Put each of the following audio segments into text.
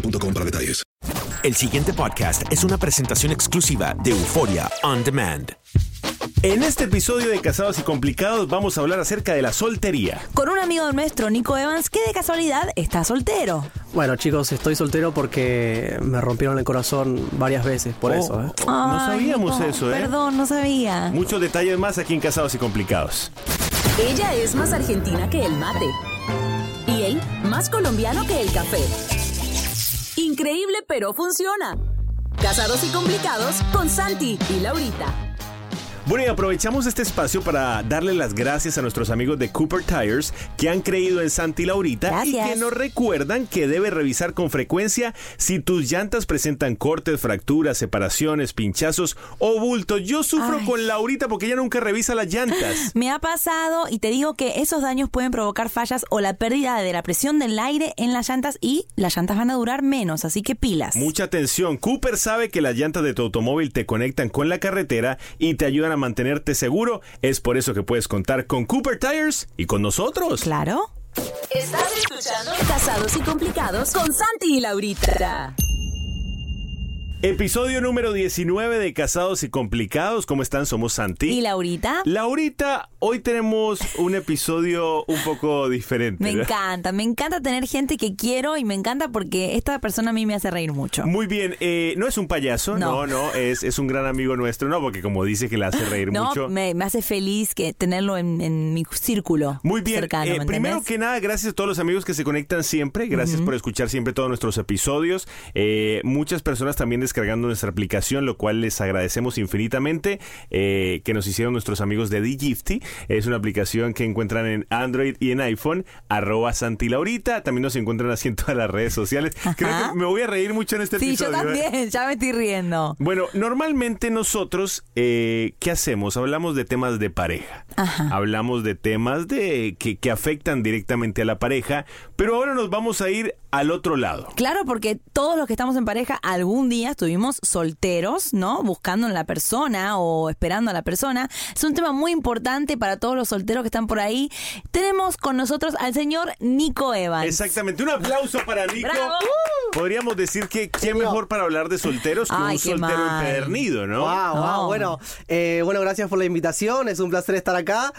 boostmobile.com para detalles. El siguiente podcast es una presentación exclusiva de Euforia On Demand. En este episodio de Casados y Complicados vamos a hablar acerca de la soltería. Con un amigo nuestro, Nico Evans, que de casualidad está soltero. Bueno, chicos, estoy soltero porque me rompieron el corazón varias veces, por Oh, eso, ¿eh? No sabíamos Nico, eso, ¿eh? Perdón, no sabía. Muchos detalles más aquí en Casados y Complicados. Ella es más argentina que el mate. Y él más colombiano que el café. Increíble, pero funciona. Casados y complicados con Santi y Laurita. Bueno, y aprovechamos este espacio para darle las gracias a nuestros amigos de Cooper Tires que han creído en Santi Laurita y que nos recuerdan que debe revisar con frecuencia si tus llantas presentan cortes, fracturas, separaciones, pinchazos o bultos. Yo sufro Ay. con Laurita porque ella nunca revisa las llantas. Me ha pasado y te digo que esos daños pueden provocar fallas o la pérdida de la presión del aire en las llantas y las llantas van a durar menos, así que pilas. Mucha atención, Cooper sabe que las llantas de tu automóvil te conectan con la carretera y te ayudan a mantenerte seguro. Es por eso que puedes contar con Cooper Tires y con nosotros. Claro. Estás escuchando Casados y complicados con Santi y Laurita. Episodio número 19 de Casados y Complicados. ¿Cómo están? Somos Santi. ¿Y Laurita? Laurita, hoy tenemos un episodio un poco diferente. Me encanta, me encanta tener gente que quiero y me encanta porque esta persona a mí me hace reír mucho. Muy bien, eh, no es un payaso, no, No. no, es, es un gran amigo nuestro, no, porque como dice que le hace reír No, mucho. me, me hace feliz que tenerlo en, en mi círculo. Muy bien, cercano, eh, ¿me primero que nada, gracias a todos los amigos que se conectan siempre, gracias por escuchar siempre todos nuestros episodios, Eh, muchas personas también descargando nuestra aplicación, lo cual les agradecemos infinitamente, eh, que nos hicieron nuestros amigos de Digifty, es una aplicación que encuentran en Android y en iPhone, arroba Santilaurita, también nos encuentran así en todas las redes sociales, creo que me voy a reír mucho en este Sí, yo episodio. ¿eh? también, ya me estoy riendo. Bueno, normalmente nosotros, eh, ¿qué hacemos? Hablamos de temas de pareja. Ajá. Hablamos de temas de que, que afectan directamente a la pareja, pero ahora nos vamos a ir al otro lado. Claro, porque todos los que estamos en pareja algún día estuvimos solteros, ¿no? Buscando en la persona o esperando a la persona. Es un tema muy importante para todos los solteros que están por ahí. Tenemos con nosotros al señor Nico Evans. Exactamente, un aplauso para Nico. ¡Bravo! Podríamos decir que qué mejor para hablar de solteros que Ay, un soltero mal. empedernido, ¿no? Wow, wow, No. bueno, eh, bueno, gracias por la invitación, es un placer estar acá.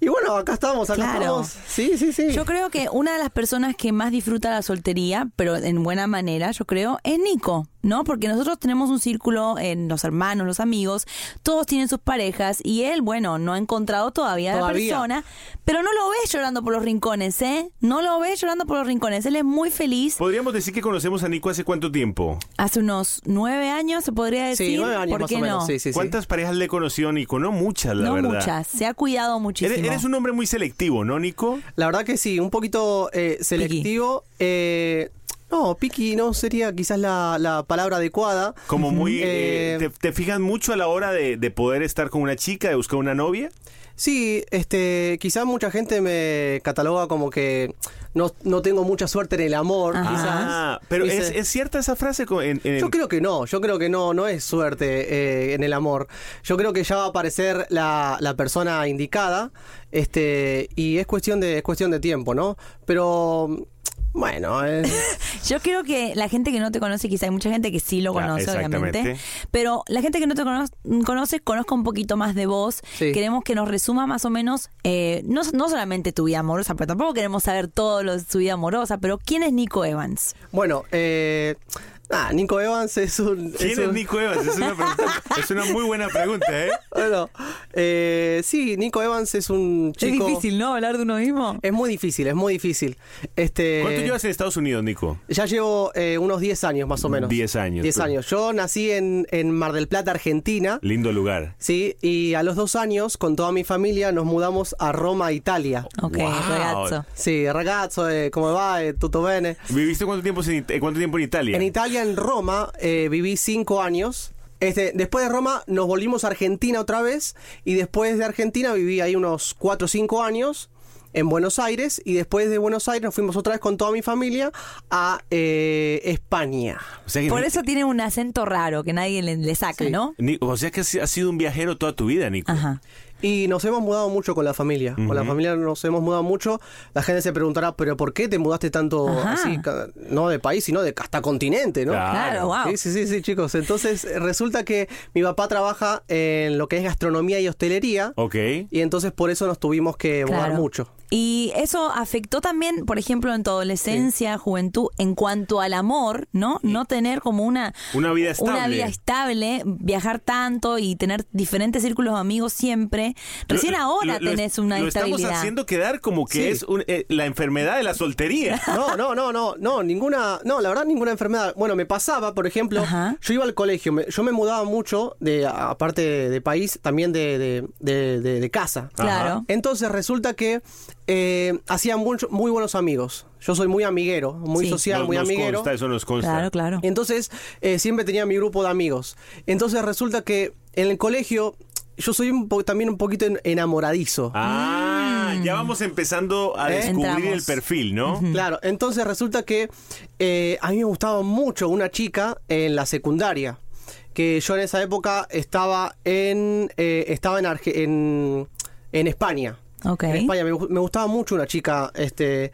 Y bueno, acá estamos, acá Claro. estamos. Sí, sí, sí. Yo creo que una de las personas que más disfruta la soltería, pero en buena manera, yo creo, es Nico. ¿No? Porque nosotros tenemos un círculo en los hermanos, los amigos, todos tienen sus parejas y él, bueno, no ha encontrado todavía, la Todavía. persona, pero no lo ves llorando por los rincones, ¿eh? No lo ves llorando por los rincones. Él es muy feliz. Podríamos decir que conocemos a Nico hace cuánto tiempo. Hace unos nueve años, se podría decir. Sí, nueve años ¿Por más qué o menos. no? Sí, sí, sí. ¿Cuántas parejas le conoció Nico? No muchas, la no verdad. muchas. Se ha cuidado muchísimo. Eres, eres un hombre muy selectivo, ¿no, Nico? La verdad que sí, un poquito eh, selectivo. eh, no, piqui no sería quizás la, la palabra adecuada. Como muy... eh, Eh, te, te fijas mucho a la hora de, de poder estar con una chica, de buscar una novia? Sí, este, quizás mucha gente me cataloga como que no, no tengo mucha suerte en el amor, Ah, quizás. pero Dice- ¿es, es cierta esa frase? co- En, en- Yo creo que no, yo creo que no, no es suerte eh, en el amor. Yo creo que ya va a aparecer la, la persona indicada, este, y es cuestión de, es cuestión de tiempo, ¿no? Pero bueno, eh, Yo creo que la gente que no te conoce, quizá hay mucha gente que sí lo conoce, obviamente. Pero la gente que no te cono- conoce, conozca un poquito más de vos. Sí. Queremos que nos resuma más o menos, eh, no, no solamente tu vida amorosa, pero tampoco queremos saber todo lo de su vida amorosa. Pero ¿quién es Nico Evans? bueno, eh, ah, Nico Evans es un... ¿Quién es un- Nico Evans? Es una, pregunta- es una muy buena pregunta, ¿eh? Bueno, eh, sí, Nico Evans es un chico... Es difícil, ¿no? Hablar de uno mismo. Es muy difícil, es muy difícil. Este, ¿Cuánto llevas en Estados Unidos, Nico? Ya llevo eh, unos 10 años más o menos. 10 años, 10 pues. años. Yo nací en, en Mar del Plata, Argentina. Lindo lugar. Sí, y a los dos años, con toda mi familia, nos mudamos a Roma, Italia. Ok, Wow. ragazzo. Sí, ragazzo, eh, ¿cómo va? Eh, tutto bene. ¿Viviste cuánto tiempo en, It- cuánto tiempo en Italia? En Italia, en Roma, eh, viví 5 años. Este, después de Roma nos volvimos a Argentina otra vez y después de Argentina viví ahí unos 4 o 5 años en Buenos Aires y después de Buenos Aires nos fuimos otra vez con toda mi familia a eh, España. O sea que Por eso tiene un acento raro que nadie le, le saca, Sí. ¿no? O sea que has sido un viajero toda tu vida, Nico. Ajá. Y nos hemos mudado mucho con la familia. Con la familia nos hemos mudado mucho. La gente se preguntará, ¿pero por qué te mudaste tanto Ajá. así? No de país, sino de hasta continente, ¿no? Claro. Claro, wow. Sí, sí, sí, sí, chicos. Entonces resulta que mi papá trabaja en lo que es gastronomía y hostelería. Ok. Y entonces por eso nos tuvimos que mudar mucho. Y eso afectó también, por ejemplo, en tu adolescencia, juventud, en cuanto al amor, ¿no? No tener como una, Una vida una estable. vida estable, viajar tanto y tener diferentes círculos de amigos siempre. Recién Lo- ahora lo- tenés una Lo estamos haciendo quedar como que Sí. es un- eh, la enfermedad de la soltería. No, no, no, no, no, ninguna, no, la verdad ninguna enfermedad. Bueno, me pasaba, por ejemplo, Ajá. yo iba al colegio, me- yo me mudaba mucho, de aparte de, de país, también de, de, de- de- de casa. Claro. Entonces resulta que eh, hacía mucho, muy buenos amigos. Yo soy muy amiguero, muy Sí. social, Nos- muy nos amiguero. consta, eso nos consta. Claro, claro. Entonces, eh, siempre tenía mi grupo de amigos. Entonces resulta que en el colegio yo soy un po- también un poquito en- enamoradizo. Ah, ya vamos empezando a ¿Eh? descubrir Mm. Entramos. el perfil, ¿no? Claro, entonces resulta que eh, a mí me gustaba mucho una chica en la secundaria. Que yo en esa época estaba en eh, estaba en, Arge- en en España. Ok. En España me, me gustaba mucho una chica, este,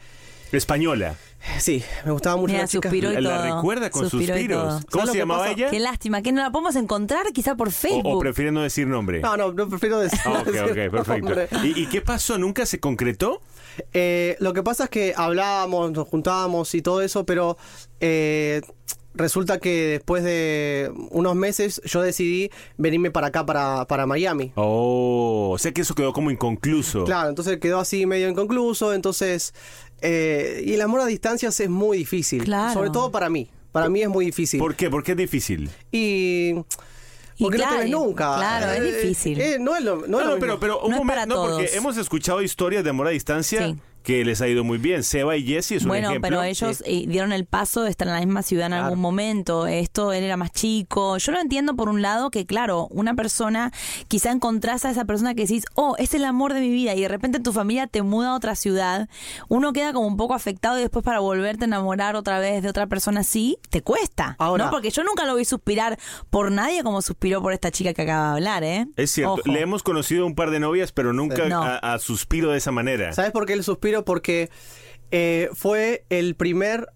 Española. Sí, me gustaba mucho Mira, una chica. suspiró y La, la todo. recuerda con Suspiró y suspiros. todo. ¿Cómo ¿Sabes lo se que llamaba ella? Qué lástima, que no la podemos encontrar quizá por O, Facebook. o prefiere no decir nombre. No, no, no prefiero decir. Ah, ok, ok, perfecto. ¿Y, y qué pasó? ¿Nunca se concretó? Eh, lo que pasa es que hablábamos, nos juntábamos y todo eso, pero eh, resulta que después de unos meses yo decidí venirme para acá, para, para Miami. Oh, o sea que eso quedó como inconcluso. Claro, entonces quedó así medio inconcluso, entonces... eh, y el amor a distancias es muy difícil, Claro. sobre todo para mí. Para mí es muy difícil. ¿Por qué? ¿Por qué es difícil? Y... Y Porque claro, no te ves nunca. claro, es Eh, difícil. eh, no es lo, no es No, lo no, mismo. pero, pero un No es momento, para no, porque hemos escuchado historias de amor a distancia Sí. Que les ha ido muy bien. Seba y Jesse es un Bueno, ejemplo. pero ellos eh, dieron el paso de estar en la misma ciudad en Claro. algún momento. Esto, él era más chico. Yo lo entiendo por un lado que, claro, una persona, quizá encontrás a esa persona que decís, oh, es el amor de mi vida, y de repente tu familia te muda a otra ciudad. Uno queda como un poco afectado y después para volverte a enamorar otra vez de otra persona así, te cuesta. Ahora- ¿no? Porque yo nunca lo vi suspirar por nadie como suspiró por esta chica que acaba de hablar, ¿eh? Es cierto, Ojo. le hemos conocido un par de novias, pero nunca No. a, a suspiro de esa manera. ¿Sabes por qué el Porque eh, fue el primer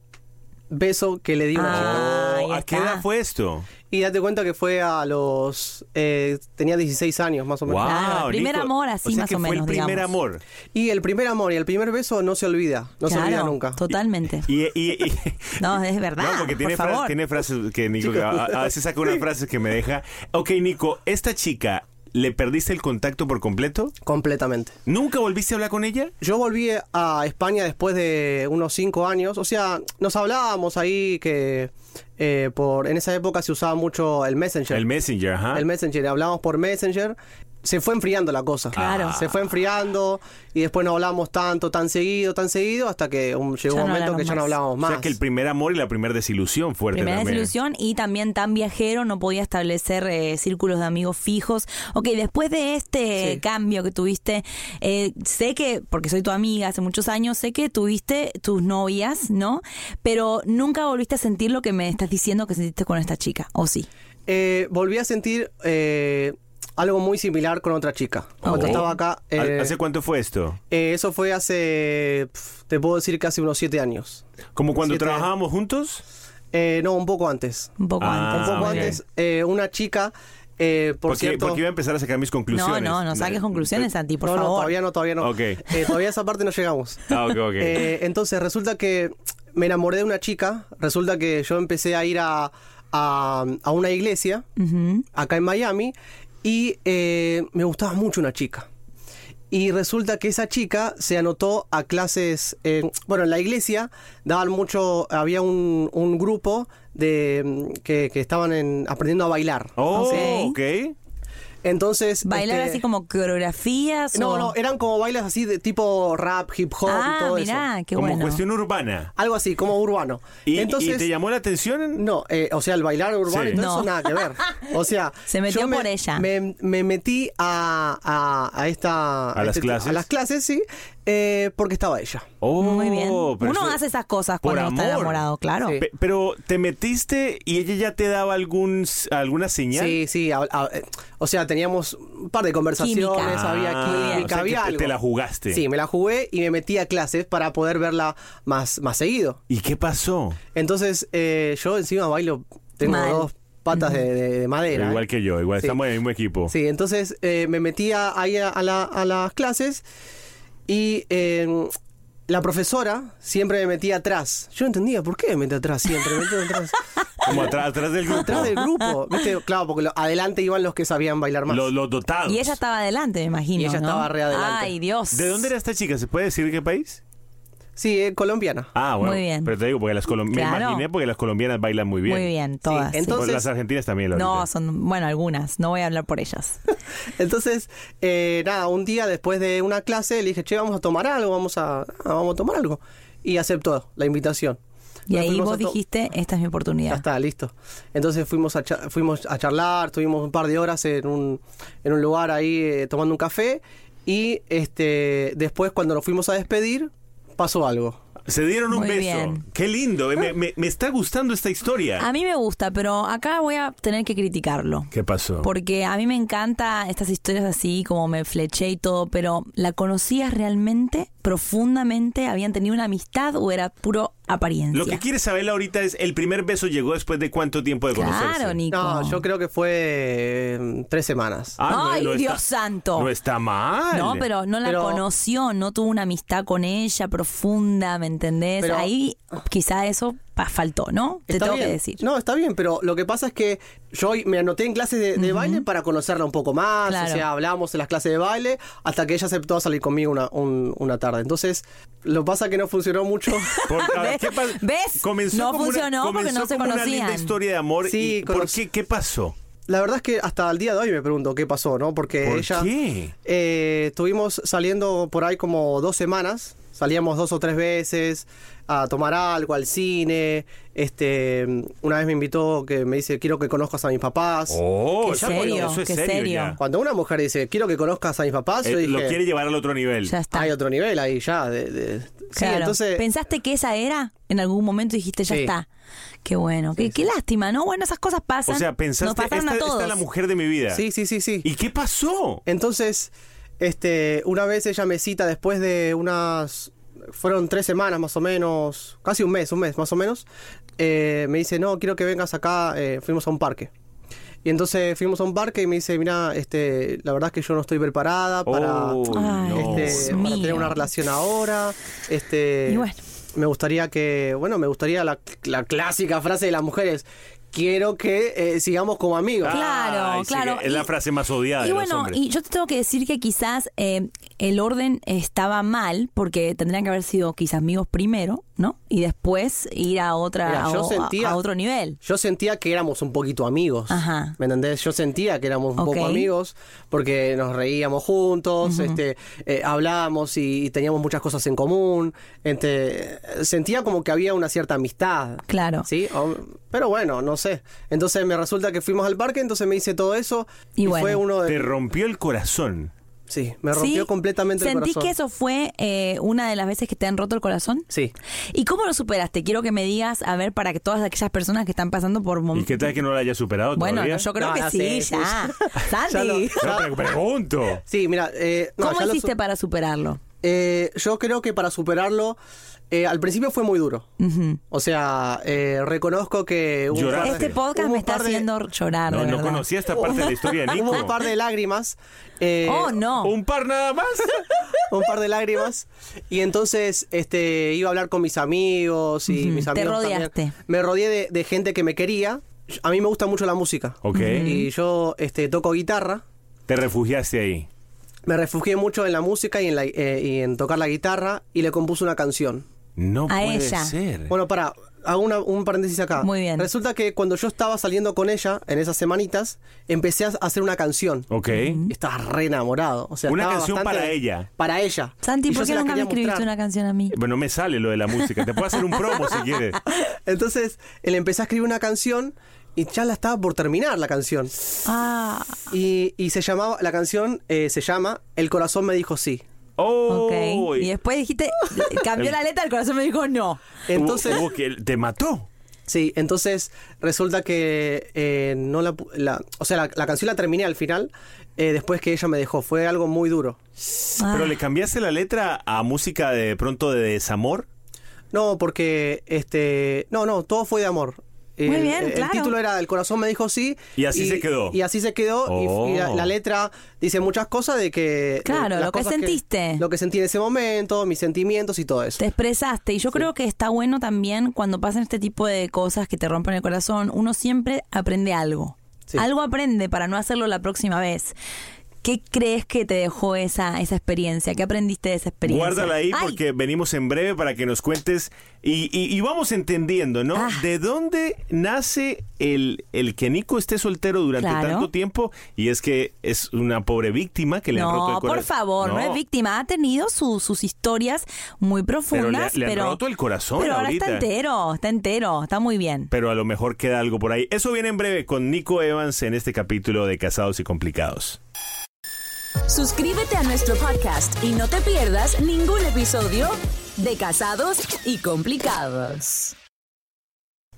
beso que le di a una chica. Pero, ¿a qué edad fue esto? Y date cuenta que fue a los... eh, tenía 16 años más o menos. Wow, primer Nico. amor, así o sea más que o fue menos, el primer digamos. amor. Y el primer amor y el primer beso no se olvida. No se olvida Claro, nunca. Totalmente. Y, y- y- No, es verdad. No, porque tiene, por fra- favor. tiene frases que Nico, que a, a veces saca unas frases que me deja. Ok, Nico, esta chica, ¿le perdiste el contacto por completo? Completamente. ¿Nunca volviste a hablar con ella? Yo volví a España después de unos cinco años. O sea, nos hablábamos ahí que eh, por en esa época se usaba mucho el Messenger. El Messenger, ajá. El Messenger. Hablábamos por Messenger. Se fue enfriando la cosa. Claro. Se fue enfriando y después no hablamos tanto, tan seguido, tan seguido, hasta que um, llegó Ya un no momento que hablaron ya no más. hablábamos O más. sea que el primer amor y la primera desilusión fuerte Primera también. desilusión y también tan viajero, no podía establecer eh, círculos de amigos fijos. Ok, después de este Sí. cambio que tuviste, eh, sé que, porque soy tu amiga hace muchos años, sé que tuviste tus novias, ¿no? Pero nunca volviste a sentir lo que me estás diciendo que sentiste con esta chica, ¿o sí? Eh, volví a sentir eh, algo muy similar con otra chica. Cuando estaba acá. eh, ¿Hace cuánto fue esto? eh, eso fue hace. Te puedo decir que hace unos siete años. ¿Como cuando Siete- trabajábamos juntos? Eh, no, un poco antes. Un poco Ah, antes. un poco antes, eh, una chica, eh, por Porque, cierto... porque iba a empezar a sacar mis No, conclusiones. no, no saques conclusiones, Santi, por no, no, favor. todavía no, todavía no. Ok. Eh, todavía a esa parte no llegamos. Ah, ok, ok. Eh, entonces resulta que me enamoré de una chica, resulta que yo empecé a ir a, a, a una iglesia, acá en Miami, y eh, me gustaba mucho una chica. Y resulta que esa chica se anotó a clases, eh, bueno, en la iglesia daban mucho, había un, un grupo de mm, que, que estaban en- aprendiendo a bailar. Oh, Ok. ok. Entonces... Bailar este, así como coreografías. No, o- no, eran como bailes así de tipo rap, hip hop y Ah, todo mirá, eso. qué Como bueno. cuestión urbana. Algo así, como urbano. ¿Y, Entonces, y te llamó la atención? No, eh, o sea, el bailar urbano Sí. y todo No. eso nada que ver. O sea, Se metió yo me- por ella. Me, me metí a, a, a esta. ¿A las este- clases? A las clases, sí, eh, porque estaba ella. Oh, Muy bien. pero Uno eso- hace esas cosas por cuando está amor. enamorado, claro. Sí. Pero te metiste y ella ya te daba algún alguna señal. Sí, sí. a- a- eh, o sea, teníamos un par de conversaciones, Química. había Ah, química, o sea que había te- algo. te la jugaste. Sí, me la jugué y me metí a clases para poder verla más, más seguido. ¿Y qué pasó? Entonces, eh, yo encima bailo, tengo Mal. dos patas de, de- de madera. igual ¿eh? que yo, igual Sí. estamos en el mismo equipo. Sí, entonces eh, me metí a- ahí a la- a las clases y eh, la profesora siempre me metía atrás. Yo no entendía por qué me metía atrás siempre. Me metía atrás, Como atrás, atrás del grupo. atrás del grupo. ¿Viste? Claro, porque lo- adelante iban los que sabían bailar más. Los, los dotados. Y ella estaba adelante, me imagino. Y ella ¿no? estaba re adelante. Ay, Dios. ¿De dónde era esta chica? ¿Se puede decir qué país? Sí, eh, colombiana. Ah, bueno. Muy bien. Pero te digo, porque las colom- Claro. me imaginé porque las colombianas bailan muy bien. Muy bien, todas. sí. entonces- las argentinas también, lo no, son, bueno, algunas. No voy a hablar por ellas. Entonces, eh, nada, un día después de una clase le dije, che, vamos a tomar algo, vamos a, vamos a tomar algo. Y aceptó la invitación. Y Nos ahí vos dijiste, esta es mi Ya oportunidad. está, listo. Entonces fuimos a, cha- fuimos a charlar, tuvimos un par de horas en un, en un lugar ahí eh, tomando un café y este después cuando nos fuimos a despedir pasó algo. Se dieron un Muy beso. bien. Qué lindo. Me, me- me está gustando esta historia. A mí me gusta, pero acá voy a tener que criticarlo. ¿Qué pasó? Porque a mí me encanta estas historias así, como me fleché y todo, pero ¿la conocías realmente, profundamente? ¿Habían tenido una amistad o era puro apariencia? Lo que quieres saber ahorita es, ¿el primer beso llegó después de cuánto tiempo de conocerse? Claro, Nico. No, yo creo que fue eh, tres semanas. Ah, no- Ay, no Dios santo. No está mal. No, pero no la Pero- conoció, no tuvo una amistad con ella profunda, ¿me entendés? Pero- Ahí quizá eso faltó, ¿no? Te Está tengo bien. que decir. No, está bien, pero lo que pasa es que yo me anoté en clases de, de baile para conocerla un poco más. Claro. O sea, hablábamos en las clases de baile hasta que ella aceptó salir conmigo una, un- una tarde. Entonces, lo que pasa es que no funcionó mucho. Por- ¿Ves? ¿qué pa- ¿Ves? Comenzó No una- funcionó porque no se como Una linda conocían. historia de amor. Sí, y ¿Por qué? ¿Qué pasó? La verdad es que hasta el día de hoy me pregunto qué pasó, ¿no? Porque ¿Por ella. qué? eh, estuvimos saliendo por ahí como dos semanas. Salíamos dos o tres veces a tomar algo, al cine. Este, una vez me invitó que me dice, quiero que conozcas a mis papás. Oh, Qué eso, serio, eso es qué serio. Cuando una mujer dice, quiero que conozcas a mis papás, Eh, yo dije, lo quiere llevar al otro nivel. Ya está. hay otro nivel ahí ya. de- de- Sí, Claro. entonces... ¿Pensaste que esa era? En algún momento dijiste, ya Sí. está. Qué bueno, qué, qué lástima, ¿no? Bueno, esas cosas pasan. O sea, Nos pensaste, pasaron esta, a esta todos. es la mujer de mi vida. Sí, sí, sí, sí. ¿Y qué pasó? Entonces, este, una vez ella me cita después de unas fueron tres semanas más o menos, casi un mes, un mes más o menos, eh, me dice, no, quiero que vengas acá, eh, fuimos a un parque. Y entonces fuimos a un parque y me dice, mira, este, la verdad es que yo no estoy preparada para, Oh, no. para tener una relación ahora. Este, Y bueno. me gustaría que, bueno, me gustaría la, la clásica frase de las mujeres, quiero que eh, sigamos como amigos. Claro, Ay, claro. es la Y- frase más odiada Y de bueno, los hombres. y yo te tengo que decir que quizás eh, el orden estaba mal porque tendrían que haber sido quizás amigos primero, ¿no? Y después ir a otra Mira, a, yo o- sentía- a otro nivel. Yo sentía que éramos un poquito amigos. Ajá. ¿Me entendés? Yo sentía que éramos un poco amigos porque nos reíamos juntos, este, eh, hablábamos y, y teníamos muchas cosas en común. Este, sentía como que había una cierta amistad. Claro. ¿Sí? O- pero bueno, no sé. Entonces me resulta que fuimos al parque, entonces me hice todo eso. Y Y, bueno. fue uno de. Te rompió el corazón. Sí, me rompió ¿Sí? completamente el ¿Sentís corazón. que eso fue eh, una de las veces que te han roto el corazón? Sí. ¿Y cómo lo superaste? Quiero que me digas, a ver, para que todas aquellas personas que están pasando por ¿Y momentos... qué tal que no lo hayas superado Bueno, todavía? no, yo creo No, que ya sí, sé, ya. Ya lo- Santi, No, pero pregunto. Sí, mira. eh, no, ¿cómo ya lo hiciste su- para superarlo? Eh, yo creo que para superarlo, eh, al principio fue muy duro. O sea, eh, reconozco que hubo Este podcast me está de- haciendo llorar, No, de no conocía esta parte de la historia de Nico. Hubo un par de lágrimas. eh, Oh, no. ¿Un par nada más? un par de lágrimas. Y entonces este, iba a hablar con mis amigos y mis Te amigos. rodeaste. también. Me rodeé de, de gente que me quería. A mí me gusta mucho la música. Ok. Y yo este, toco guitarra. Te refugiaste ahí. Me refugié mucho en la música y en, la- eh, y en tocar la guitarra y le compuse una canción. No A puede ella. ser. Bueno, para, hago una- un paréntesis acá. Muy bien. Resulta que cuando yo estaba saliendo con ella, en esas semanitas, empecé a hacer una canción. ok. Y estaba re enamorado. O sea, Una canción para ella. Para ella. Santi, Y yo ¿por se qué la nunca me quería escribiste mostrar. una canción a mí? Bueno, me sale lo de la música. Te puedo hacer un promo si quieres. Entonces, él empecé a escribir una canción y ya la estaba por terminar la canción. Ah, Y, y se llamaba, la canción eh, se llama El corazón me dijo sí. Oh. Y después dijiste, cambió la letra, el corazón me dijo no. Entonces, Hubo- hubo que te mató. sí, entonces resulta que eh, no la, la- o sea, la, la canción la terminé al final, eh, después que ella me dejó. Fue algo muy duro. Pero le cambiaste la letra a música de pronto de desamor. No, porque este, no, no, todo fue de amor. Muy el, bien, el- el claro. título era El corazón me dijo sí. Y así se quedó. Y así se quedó. y- Oh. Y, la, la letra dice muchas cosas de que. Claro, de lo que sentiste. lo que sentí en ese momento, mis sentimientos y todo eso. Te expresaste y yo creo que está bueno también cuando pasan este tipo de cosas que te rompen el corazón, uno siempre aprende algo. Sí. Algo aprende para no hacerlo la próxima vez. ¿Qué crees que te dejó esa, esa experiencia? ¿Qué aprendiste de esa experiencia? Guárdala ahí Ay, porque venimos en breve para que nos cuentes y, y- y vamos entendiendo, ¿no? Ah. ¿De dónde nace el, el que Nico esté soltero durante Claro. tanto tiempo? Y es que es una pobre víctima que le han roto el No, corazón. por favor, no. es víctima. Ha tenido su- sus historias muy profundas, le han pero. roto el corazón Pero ahora está entero, está entero, está muy bien. Pero a lo mejor queda algo por ahí. Eso viene en breve con Nico Evans en este capítulo de Casados y Complicados. Suscríbete a nuestro podcast y no te pierdas ningún episodio de Casados y Complicados.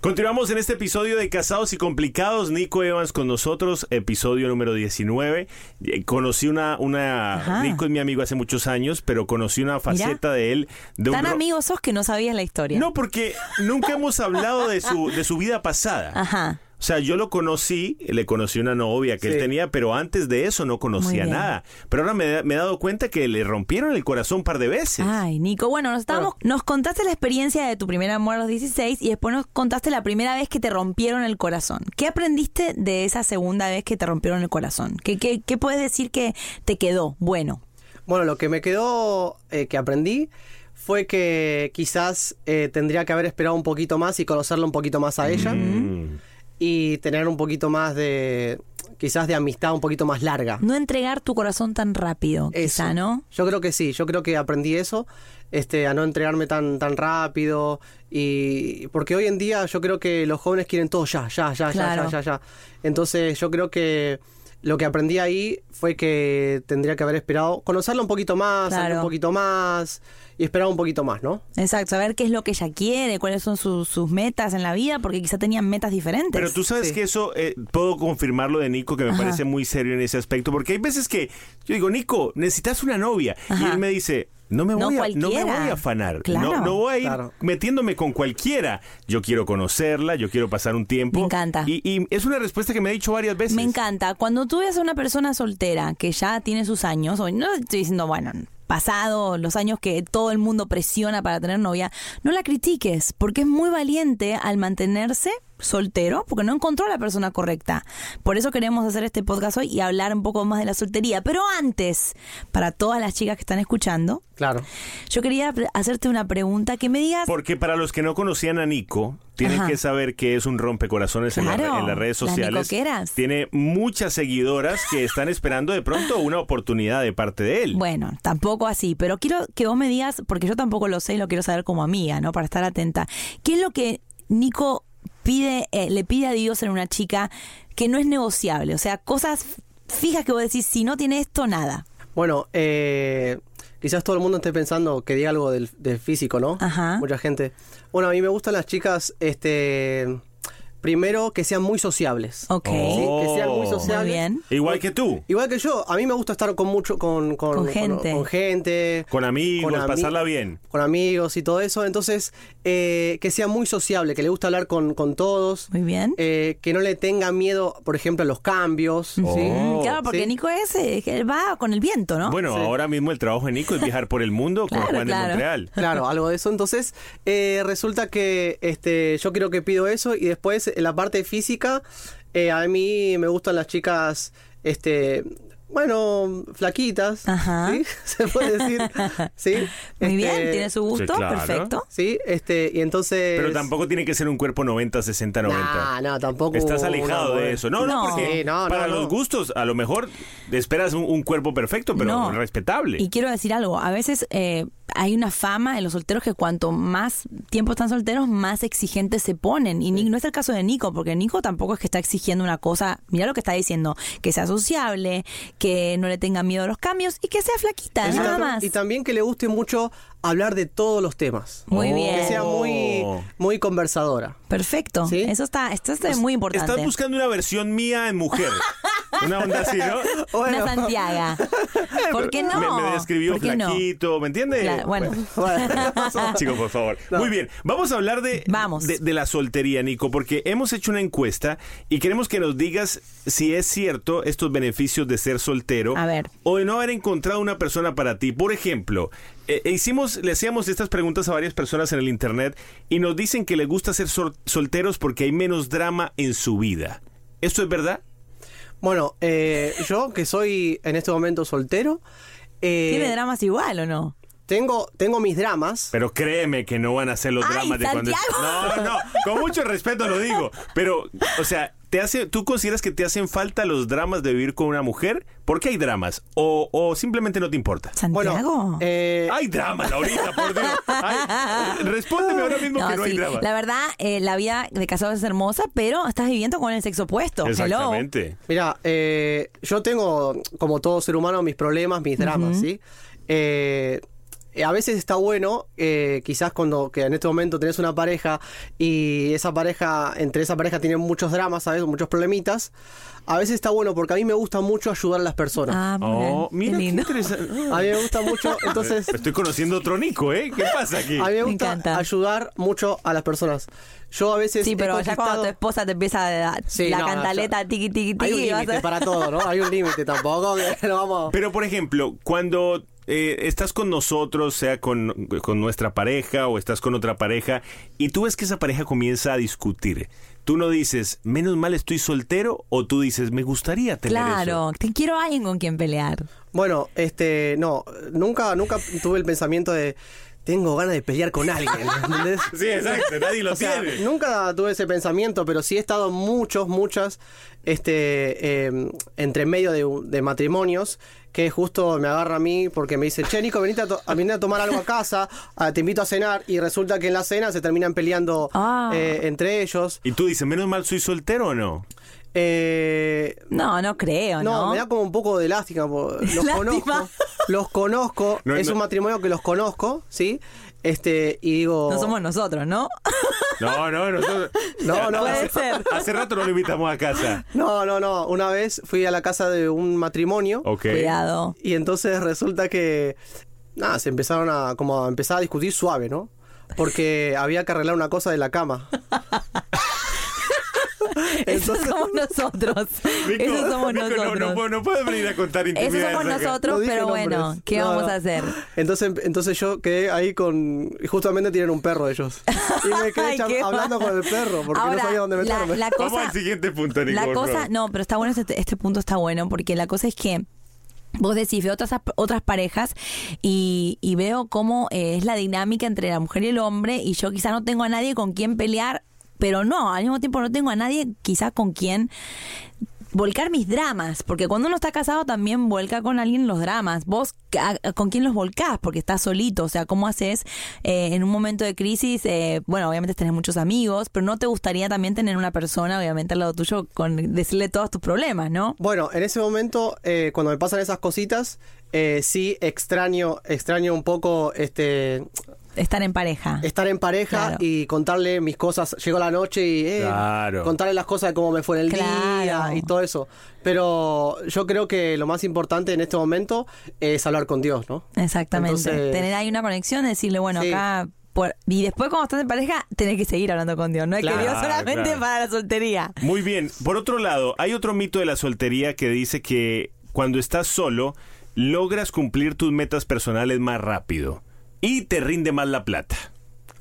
Continuamos en este episodio de Casados y Complicados. Nico Evans con nosotros, episodio número 19. Eh, Conocí una, una Ajá. Nico es mi amigo hace muchos años, pero conocí una faceta de él. De Tan amigos sos que no sabías la historia. No, porque nunca hemos hablado de su, de su vida pasada. Ajá. O sea, yo lo conocí, le conocí una novia que él tenía, pero antes de eso no conocía nada. Pero ahora me, me he dado cuenta que le rompieron el corazón un par de veces. Ay, Nico, bueno, nos, estábamos, nos contaste la experiencia de tu primer amor a los 16 y después nos contaste la primera vez que te rompieron el corazón. ¿Qué aprendiste de esa segunda vez que te rompieron el corazón? ¿Qué, qué, qué puedes decir que te quedó bueno? Bueno, lo que me quedó, eh, que aprendí, fue que quizás eh, tendría que haber esperado un poquito más y conocerla un poquito más a ella. Mm. Y tener un poquito más de, quizás de amistad un poquito más larga. No entregar tu corazón tan rápido, Eso. quizá, ¿no? Yo creo que sí, yo creo que aprendí eso, este, a no entregarme tan, tan rápido. Y porque hoy en día yo creo que los jóvenes quieren todo ya, ya, ya, Claro. ya, ya, ya, ya. Entonces yo creo que lo que aprendí ahí fue que tendría que haber esperado, conocerla un poquito más, Claro. un poquito más y esperar un poquito más, ¿no? Exacto, saber qué es lo que ella quiere, cuáles son sus, sus metas en la vida, porque quizá tenían metas diferentes. Pero tú sabes Sí. que eso, eh, puedo confirmarlo de Nico, que me parece muy serio en ese aspecto, porque hay veces que yo digo, Nico, necesitas una novia. Y él me dice, No me No voy, a, no me voy a afanar. Claro. No, no voy a ir Claro. metiéndome con cualquiera. Yo quiero conocerla, yo quiero pasar un tiempo. Me encanta. Y, y es una respuesta que me ha dicho varias veces. Me encanta. Cuando tú ves a una persona soltera que ya tiene sus años, o no estoy diciendo, bueno, pasado los años que todo el mundo presiona para tener novia, no la critiques, porque es muy valiente al mantenerse soltero, porque no encontró a la persona correcta. Por eso queremos hacer este podcast hoy y hablar un poco más de la soltería. Pero antes, para todas las chicas que están escuchando, Claro. yo quería hacerte una pregunta que me digas... Porque para los que no conocían a Nico, tienen Ajá. que saber que es un rompecorazones en, la- en las redes las sociales. nicoqueras. Tiene muchas seguidoras que están esperando de pronto una oportunidad de parte de él. Bueno, tampoco así, pero quiero que vos me digas, porque yo tampoco lo sé y lo quiero saber como amiga, ¿no? Para estar atenta. ¿Qué es lo que Nico pide, eh, le pide a Dios en una chica que no es negociable? O sea, cosas fijas que vos decís, si no tiene esto, nada. Bueno, eh, quizás todo el mundo esté pensando que diga algo del, del físico, ¿no? Ajá. Mucha gente. Bueno, a mí me gustan las chicas, este, primero que sean muy sociables. Ok. ¿sí? Que sean muy Oh. sociables. Muy bien. Igual que tú. Igual que yo, a mí me gusta estar con mucho, con, con, Con gente. con, gente, Con amigos, Con ami- pasarla bien. con amigos y todo eso. Entonces, eh, que sea muy sociable, que le gusta hablar con, con todos. Muy bien. eh, que no le tenga miedo, por ejemplo, a los cambios. ¿sí? Mm, claro, porque Sí. Nico es, que él va con el viento, ¿no? Bueno, ahora mismo el trabajo de Nico es viajar por el mundo con Claro, Juan claro. de Montreal. Claro, algo de eso. Entonces, eh, resulta que este, yo creo que pido eso y después en la parte física, eh, a mí me gustan las chicas, este, bueno, flaquitas. Ajá. ¿sí? Se puede decir. Sí. Muy bien, Este, tiene su gusto, Sí, claro. perfecto. Sí, este, y entonces. Pero tampoco tiene que ser un cuerpo 90, 60, 90. Nah, no, tampoco. Estás alejado de eso. No, no, No. porque Sí, no, no, para no. los gustos, a lo mejor esperas un, un cuerpo perfecto, pero No. respetable. Y quiero decir algo, a veces eh, hay una fama en los solteros que cuanto más tiempo están solteros, más exigentes se ponen. Y no es el caso de Nico, porque Nico tampoco es que está exigiendo una cosa, mira lo que está diciendo, que sea sociable, que no le tenga miedo a los cambios y que sea flaquita, nada más. Y también que le guste mucho hablar de todos los temas. Muy Oh. bien. Que sea muy, muy conversadora. Perfecto. ¿Sí? Eso está, esto es muy importante. Estás buscando una versión mía en mujer. Una onda así, ¿no? Una Santiaga. ¿Por qué no? Me, me describió flaquito, ¿me entiendes? Claro, bueno. Chicos, por favor. Muy bien, vamos a hablar de, Vamos. de, de la soltería, Nico, porque hemos hecho una encuesta y queremos que nos digas si es cierto estos beneficios de ser soltero A ver. o de no haber encontrado una persona para ti. Por ejemplo, eh, hicimos, le hacíamos estas preguntas a varias personas en el internet y nos dicen que les gusta ser sol- solteros porque hay menos drama en su vida. ¿Esto es verdad? Bueno, eh, yo que soy en este momento soltero, eh, ¿Tiene dramas igual o no? tengo, tengo mis dramas. Pero créeme que no van a ser los ¡Ay, dramas de cuando... No, no, con mucho respeto lo digo. Pero, o sea, ¿te hace, ¿tú consideras que te hacen falta los dramas de vivir con una mujer? ¿Por qué hay dramas? ¿O, o simplemente no te importa? ¿Santiago? Bueno, eh, Hay dramas, Laurita, por Dios. Ay, respóndeme ahora mismo que no hay dramas. La verdad, eh, la vida de casado es hermosa, pero estás viviendo con el sexo opuesto. Hello. Exactamente. mira, eh, yo tengo, como todo ser humano, mis problemas, mis dramas, ¿sí? Eh, a veces está bueno, eh, quizás cuando que en este momento tenés una pareja y esa pareja, entre esa pareja tienen muchos dramas, ¿sabes? Muchos problemitas. A veces está bueno porque a mí me gusta mucho ayudar a las personas. Ah, Oh, mira Qué qué lindo. interesante. A mí me gusta mucho, entonces... Estoy conociendo otro Nico, ¿eh? ¿Qué pasa aquí? A mí me gusta encanta. ayudar mucho a las personas. Yo a veces. Sí, pero ya cuando tu esposa te empieza a dar Sí, la no, cantaleta ya- tiqui tiqui Hay un tiqui, límite a- para todo, ¿no? Hay un límite tampoco. Que no vamos. Pero, por ejemplo, cuando eh, estás con nosotros, sea con, con nuestra pareja o estás con otra pareja, y tú ves que esa pareja comienza a discutir, tú no dices, menos mal estoy soltero, o tú dices, me gustaría tener Claro, te quiero a alguien con quien pelear. Bueno, este. No, nunca, nunca tuve el pensamiento de. Tengo ganas de pelear con alguien. Sí, exacto, nadie lo O sea, tiene. nunca tuve ese pensamiento, pero sí he estado muchos, muchas, este, eh, entre medio de, de matrimonios, que justo me agarra a mí porque me dice, che, Nico, venite a, to- a venir a tomar algo a casa, te invito a cenar, y resulta que en la cena se terminan peleando Ah. eh, entre ellos. Y tú dices, menos mal soy soltero o no. Eh, No, no creo, no, ¿no? me da como un poco de lástima. Los conozco. Los conozco. No, es no. un matrimonio que los conozco, ¿sí? Este, y digo. No somos nosotros, ¿no? No, no, nosotros... No, no, Puede hace- ser. Hace rato no lo invitamos a casa. No, no, no. Una vez fui a la casa de un matrimonio. Ok. Cuidado. Y entonces resulta que nada, se empezaron a como a empezar a discutir suave, ¿no? Porque había que arreglar una cosa de la cama. Eso somos nosotros. Eso somos Mico, nosotros. No, no, no puedes venir a contar Eso intimidades somos acá. nosotros, pero bueno, nombres. ¿qué No, vamos no. a hacer? Entonces, entonces yo quedé ahí con. y Justamente tienen un perro ellos. Y me quedé Ay, hablando mal. con el perro porque Ahora, no sabía dónde la- meterme. la Vamos cosa- al siguiente punto, Nico. La cosa, no, pero está bueno este, este punto está bueno porque la cosa es que vos decís veo otras otras parejas y, y veo cómo eh, es la dinámica entre la mujer y el hombre y yo quizá no tengo a nadie con quien pelear, pero no, al mismo tiempo no tengo a nadie quizá con quien volcar mis dramas, porque cuando uno está casado también vuelca con alguien los dramas. Vos, ¿con quién los volcás? Porque estás solito, o sea, ¿cómo haces eh, en un momento de crisis? eh, bueno, obviamente tenés muchos amigos, pero ¿no te gustaría también tener una persona, obviamente, al lado tuyo, con decirle todos tus problemas, ¿no? Bueno, en ese momento, eh, cuando me pasan esas cositas, eh, sí extraño, extraño un poco este Estar en pareja. estar en pareja Claro. y contarle mis cosas. Llegó la noche y eh, Claro. contarle las cosas de cómo me fue en el Claro. día y todo eso. Pero yo creo que lo más importante en este momento es hablar con Dios, ¿no? Exactamente. Entonces- Tener ahí una conexión, decirle, bueno, Sí. acá... por- y después cuando estás en pareja, tenés que seguir hablando con Dios. No es Claro, que Dios solamente claro. para la soltería. Muy bien. Por otro lado, hay otro mito de la soltería que dice que cuando estás solo, logras cumplir tus metas personales más rápido y te rinde más la plata.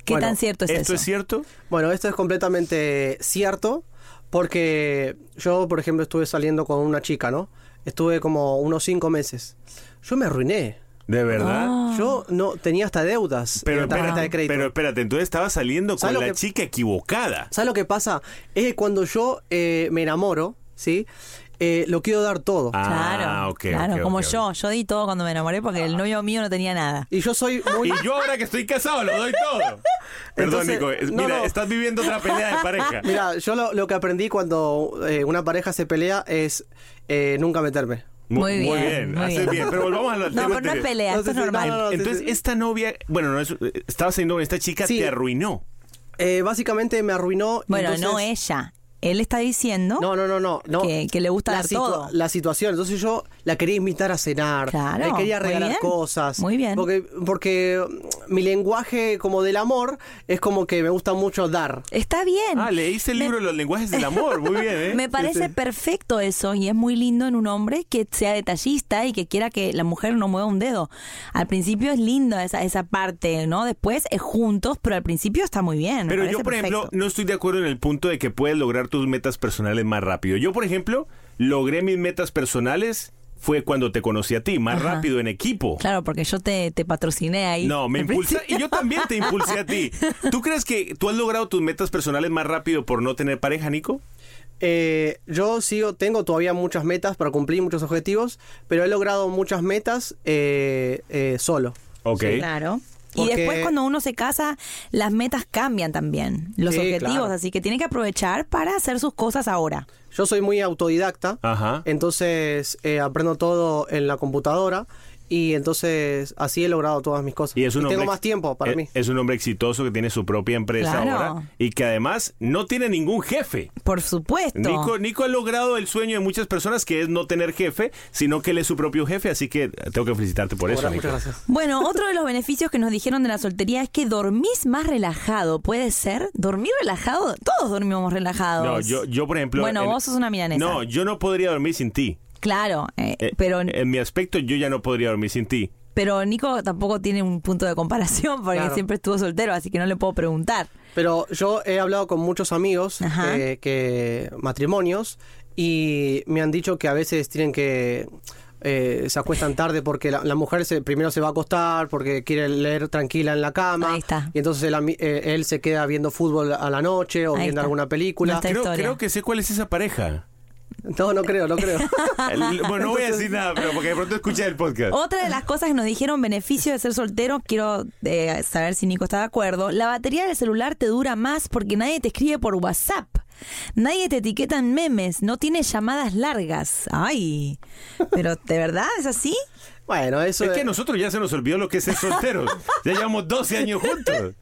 ¿Qué Bueno, tan cierto es ¿Esto eso? es cierto? Bueno, esto es completamente cierto porque yo, por ejemplo, estuve saliendo con una chica, ¿no? Estuve como unos cinco meses. Yo me arruiné. ¿De verdad? Ah. Yo no tenía hasta deudas Pero en la tarjeta de crédito. pero espérate, entonces estabas saliendo con ¿Sabes lo la que- chica equivocada. ¿Sabes lo que pasa? Es que cuando yo eh, me enamoro, ¿sí? Eh, lo quiero dar todo. Claro, Ah, ok, claro, ok, como yo. Yo di todo cuando me enamoré porque el novio mío no tenía nada. Y yo soy muy... Y yo ahora que estoy casado lo doy todo. Perdón, Entonces, Nico. es- no, Mira, no. estás viviendo otra pelea de pareja. Mira, yo lo, lo que aprendí cuando eh, una pareja se pelea es eh, nunca meterme. Mu- Muy bien, muy haces bien. bien. Pero volvamos al No, tema pero no es pelea, No, esto es normal. no, no, no. Entonces, sí, sí. esta novia, bueno, no es, eh, estabas saliendo con esta chica, Sí. te arruinó. Eh, básicamente me arruinó. Bueno, entonces- no ella. Él está diciendo No, no, no, no. no. Que- que le gusta la dar todo. La situación. Entonces yo la quería invitar a cenar. Claro, Le quería muy regalar bien. cosas. Muy bien. Porque, porque mm, mi lenguaje como del amor es como que me gusta mucho dar. Está bien. Ah, leíste el Me- libro de los lenguajes del amor. Muy bien, ¿eh? Me parece perfecto eso y es muy lindo en un hombre que sea detallista y que quiera que la mujer no mueva un dedo. Al principio es lindo esa, esa parte, ¿no? Después es juntos, pero al principio está muy bien. me Pero yo, por ejemplo, no estoy de acuerdo en el punto de que puedes lograr tus metas personales más rápido. Yo, por ejemplo, logré mis metas personales fue cuando te conocí a ti, más Ajá. rápido en equipo. Claro, porque yo te, te patrociné ahí. No, me principio. y yo también te impulsé a ti. ¿Tú crees que tú has logrado tus metas personales más rápido por no tener pareja, Nico? Eh, yo sigo, tengo todavía muchas metas para cumplir, muchos objetivos, pero he logrado muchas metas eh, eh, solo. Ok. Claro. Y después cuando uno se casa, las metas cambian también, los Sí, objetivos, claro. así que tiene que aprovechar para hacer sus cosas ahora. Yo soy muy autodidacta, Ajá. entonces eh, aprendo todo en la computadora y entonces así he logrado todas mis cosas. Y es un tengo hombre más tiempo para eh, mí. Es un hombre exitoso que tiene su propia empresa Claro. ahora y que además no tiene ningún jefe. Por supuesto. Nico, Nico ha logrado el sueño de muchas personas que es no tener jefe, sino que él es su propio jefe, así que tengo que felicitarte por eso. Nico. muchas gracias. Bueno, otro de los beneficios que nos dijeron de la soltería es que dormís más relajado. ¿Puede ser? ¿Dormir relajado? Todos dormimos relajados. No, yo, yo por ejemplo. Bueno, vos sos una milanesa. No, yo no podría dormir sin ti. Claro, eh, Eh, pero, En mi aspecto, yo ya no podría dormir sin ti. pero Nico tampoco tiene un punto de comparación porque Claro. siempre estuvo soltero, así que no le puedo preguntar. Pero yo he hablado con muchos amigos eh, que matrimonios y me han dicho que a veces tienen que eh, se acuestan tarde porque la, la mujer se, primero se va a acostar porque quiere leer tranquila en la cama Ahí está. y entonces él, eh, él se queda viendo fútbol a la noche o Ahí viendo está. alguna película. Creo que sé cuál es esa pareja. No, no creo, no creo. El- bueno, no voy a decir nada, pero porque de pronto escuché el podcast. Otra de las cosas que nos dijeron beneficio de ser soltero, quiero eh, saber si Nico está de acuerdo, la batería del celular te dura más porque nadie te escribe por WhatsApp. Nadie te etiqueta en memes, no tienes llamadas largas. Ay, pero ¿de verdad es así? Bueno, eso Es que es- a nosotros ya se nos olvidó lo que es ser solteros. Ya llevamos 12 años juntos.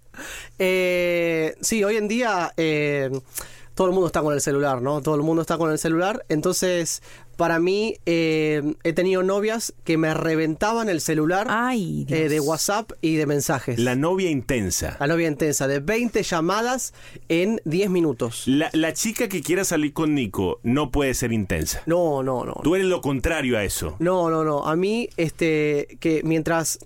Eh, sí, hoy en día eh, todo el mundo está con el celular, ¿no? Todo el mundo está con el celular. Entonces, para mí, eh, he tenido novias que me reventaban el celular Ay, eh, de WhatsApp y de mensajes. La novia intensa. La novia intensa, de 20 llamadas en 10 minutos. La, la chica que quiera salir con Nico no puede ser intensa. No, no, no. Tú eres lo contrario a eso. No, no, no. A mí, este, que mientras,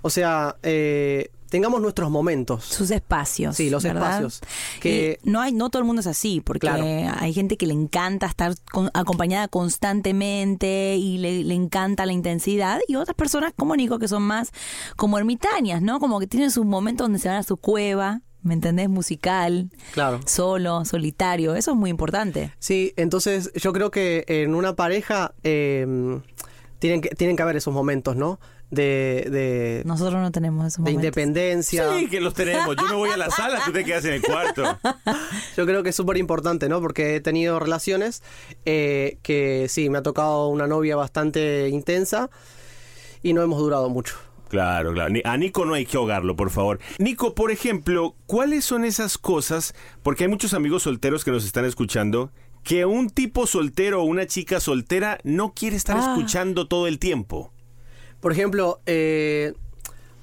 o sea, eh, tengamos nuestros momentos. Sus espacios. Sí, los ¿verdad? espacios. Que Y no hay, no todo el mundo es así, porque Claro. hay gente que le encanta estar con- acompañada constantemente y le, le encanta la intensidad, y otras personas como Nico que son más como ermitañas, ¿no? Como que tienen sus momentos donde se van a su cueva, ¿me entendés? Musical, Claro. solo, solitario, eso es muy importante. Sí, entonces yo creo que en una pareja eh, tienen, que, tienen que haber esos momentos, ¿no? De, de, Nosotros no tenemos esos de momentos. independencia. Sí, que los tenemos. Yo me voy a la sala, tú te quedas en el cuarto. Yo creo que es súper importante, ¿no? Porque he tenido relaciones eh, que sí, me ha tocado una novia bastante intensa y no hemos durado mucho. Claro, claro. A Nico no hay que ahogarlo, por favor. Nico, por ejemplo, ¿cuáles son esas cosas? Porque hay muchos amigos solteros que nos están escuchando que un tipo soltero o una chica soltera no quiere estar Ah. escuchando todo el tiempo. Por ejemplo, eh,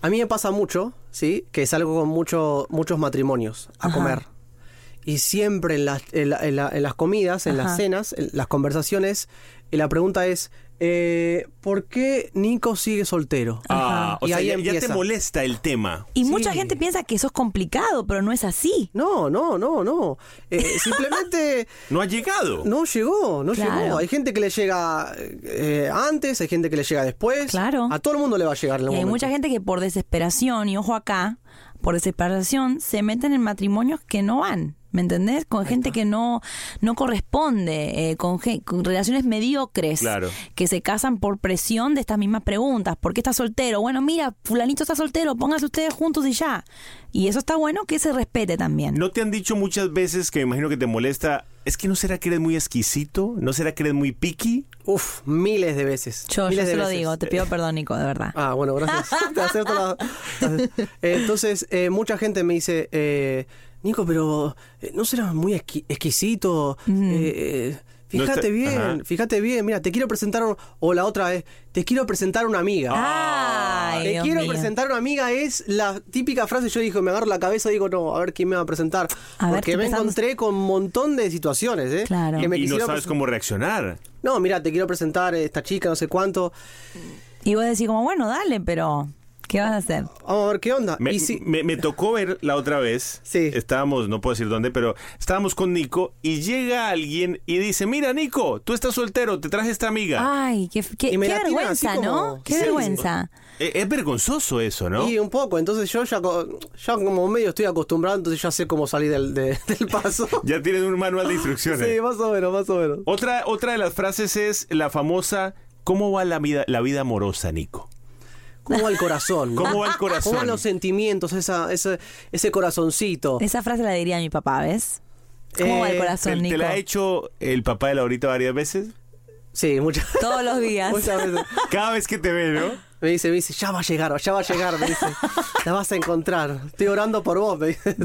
a mí me pasa mucho, ¿sí? Que salgo con mucho, muchos matrimonios a Ajá. comer. Y siempre en las, en la- en la- en las comidas, en Ajá. las cenas, en las conversaciones, y la pregunta es, eh, ¿por qué Nico sigue soltero? Ah, o Y sea, ahí ya, ya te molesta el tema. Y Sí. mucha gente piensa que eso es complicado, pero no es así. No, no, no, no. Eh, simplemente No ha llegado. no llegó, no Claro. llegó. Hay gente que le llega eh, antes, hay gente que le llega después. Claro. A todo el mundo le va a llegar en Y algún hay momento. mucha gente que por desesperación, y ojo acá, por desesperación se meten en matrimonios que no van. ¿Me entendés? Con gente que no, no corresponde, eh, con, relaciones mediocres, Claro. que se casan por presión de estas mismas preguntas. ¿Por qué está soltero? Bueno, mira, fulanito está soltero, pónganse ustedes juntos y ya. Y eso está bueno que se respete también. ¿No te han dicho muchas veces que me imagino que te molesta? ¿Es que no será que eres muy exquisito? ¿No será que eres muy picky? Uf, miles de veces. Yo, yo miles se de lo veces. digo, te pido perdón, Nico, de verdad. Ah, bueno, gracias. Te acepto la- Eh, Entonces, eh, mucha gente me dice, eh, Nico, pero eh, ¿no serás muy exqui- exquisito? Eh, No fíjate está- bien, Ajá. fíjate bien. Mira, te quiero presentar, un- o la otra es, te quiero presentar una amiga. Ay, te Dios quiero mío. presentar una amiga es la típica frase. Yo digo, me agarro la cabeza y digo, no, a ver quién me va a presentar. A Porque me encontré con un montón de situaciones, ¿eh? Claro. Que me y no sabes cómo reaccionar. No, mira, te quiero presentar esta chica, no sé cuánto. Y vos decís como, bueno, dale, pero ¿qué vas a hacer? Vamos a ver qué onda. Me, y si, me- me tocó ver la otra vez. Sí. Estábamos, no puedo decir dónde, pero estábamos con Nico y llega alguien y dice, mira Nico, tú estás soltero, te traje esta amiga. Ay, qué, qué, qué vergüenza, como- ¿no? Qué Sí. vergüenza. Eh, Es vergonzoso eso, ¿no? Y un poco, entonces yo ya, co- ya como medio estoy acostumbrado, entonces ya sé cómo salir del, de- del paso. Ya tienen un manual de instrucciones. sí, más o menos, más o menos. Otra, otra de las frases es la famosa, ¿cómo va la vida, la vida amorosa, Nico? ¿Cómo va el corazón? no? ¿Cómo va el corazón? ¿Cómo van los sentimientos, esa, ese, ese corazoncito? Esa frase la diría mi papá, ¿ves? ¿Cómo va el Eh, corazón, ¿Te, Nico? te la ha hecho el papá de Laurita varias veces? Sí, muchas, Todos los días. muchas veces. Cada vez que te ve, ¿no? Me dice, me dice, ya va a llegar, ya va a llegar, me dice. La vas a encontrar. Estoy orando por vos, me dice.